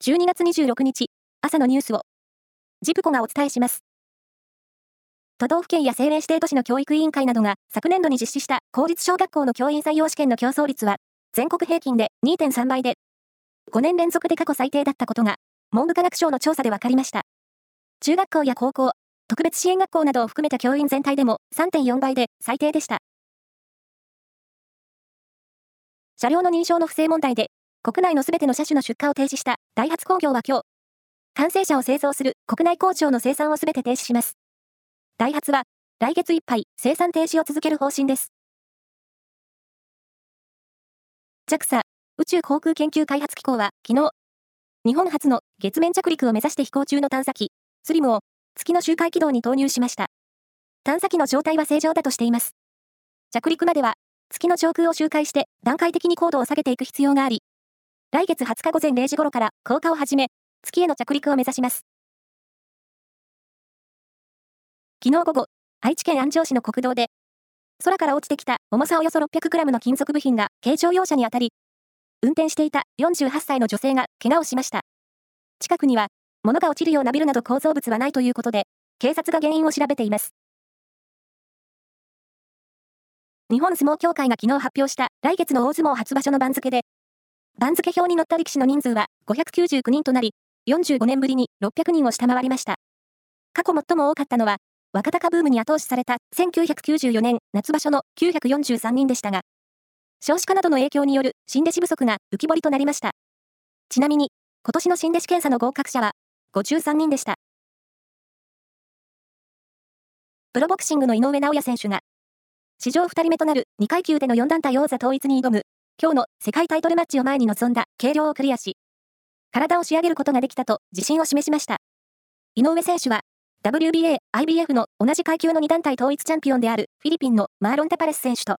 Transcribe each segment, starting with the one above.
12月26日、朝のニュースを、ジプコがお伝えします。都道府県や政令指定都市の教育委員会などが昨年度に実施した公立小学校の教員採用試験の競争率は、全国平均で2.3倍で、5年連続で過去最低だったことが、文部科学省の調査で分かりました。中学校や高校、特別支援学校などを含めた教員全体でも3.4倍で最低でした。車両の認証の不正問題で国内のすべての車種の出荷を停止したダイハツ工業は今日、完成車を製造する国内工場の生産をすべて停止します。ダイハツは来月いっぱい生産停止を続ける方針です。JAXA 宇宙航空研究開発機構は昨日、日本初の月面着陸を目指して飛行中の探査機、スリムを月の周回軌道に投入しました。探査機の状態は正常だとしています。着陸までは月の上空を周回して段階的に高度を下げていく必要があり、来月20日午前0時頃から降下を始め、月への着陸を目指します。昨日午後、愛知県安城市の国道で、空から落ちてきた重さおよそ 600g の金属部品が軽乗用車に当たり、運転していた48歳の女性が怪我をしました。近くには、物が落ちるようなビルなど構造物はないということで、警察が原因を調べています。日本相撲協会が昨日発表した来月の大相撲初場所の番付で、番付表に載った力士の人数は599人となり、45年ぶりに600人を下回りました。過去最も多かったのは、若鷹ブームに後押しされた1994年夏場所の943人でしたが、少子化などの影響による新弟子不足が浮き彫りとなりました。ちなみに、今年の新弟子検査の合格者は53人でした。プロボクシングの井上尚弥選手が、史上2人目となる2階級での4団体王座統一に挑む今日の世界タイトルマッチを前に臨んだ軽量をクリアし、体を仕上げることができたと自信を示しました。井上選手は、WBA、IBF の同じ階級の2団体統一チャンピオンであるフィリピンのマーロン・タパレス選手と、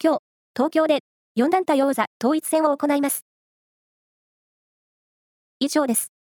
今日、東京で4団体王座統一戦を行います。以上です。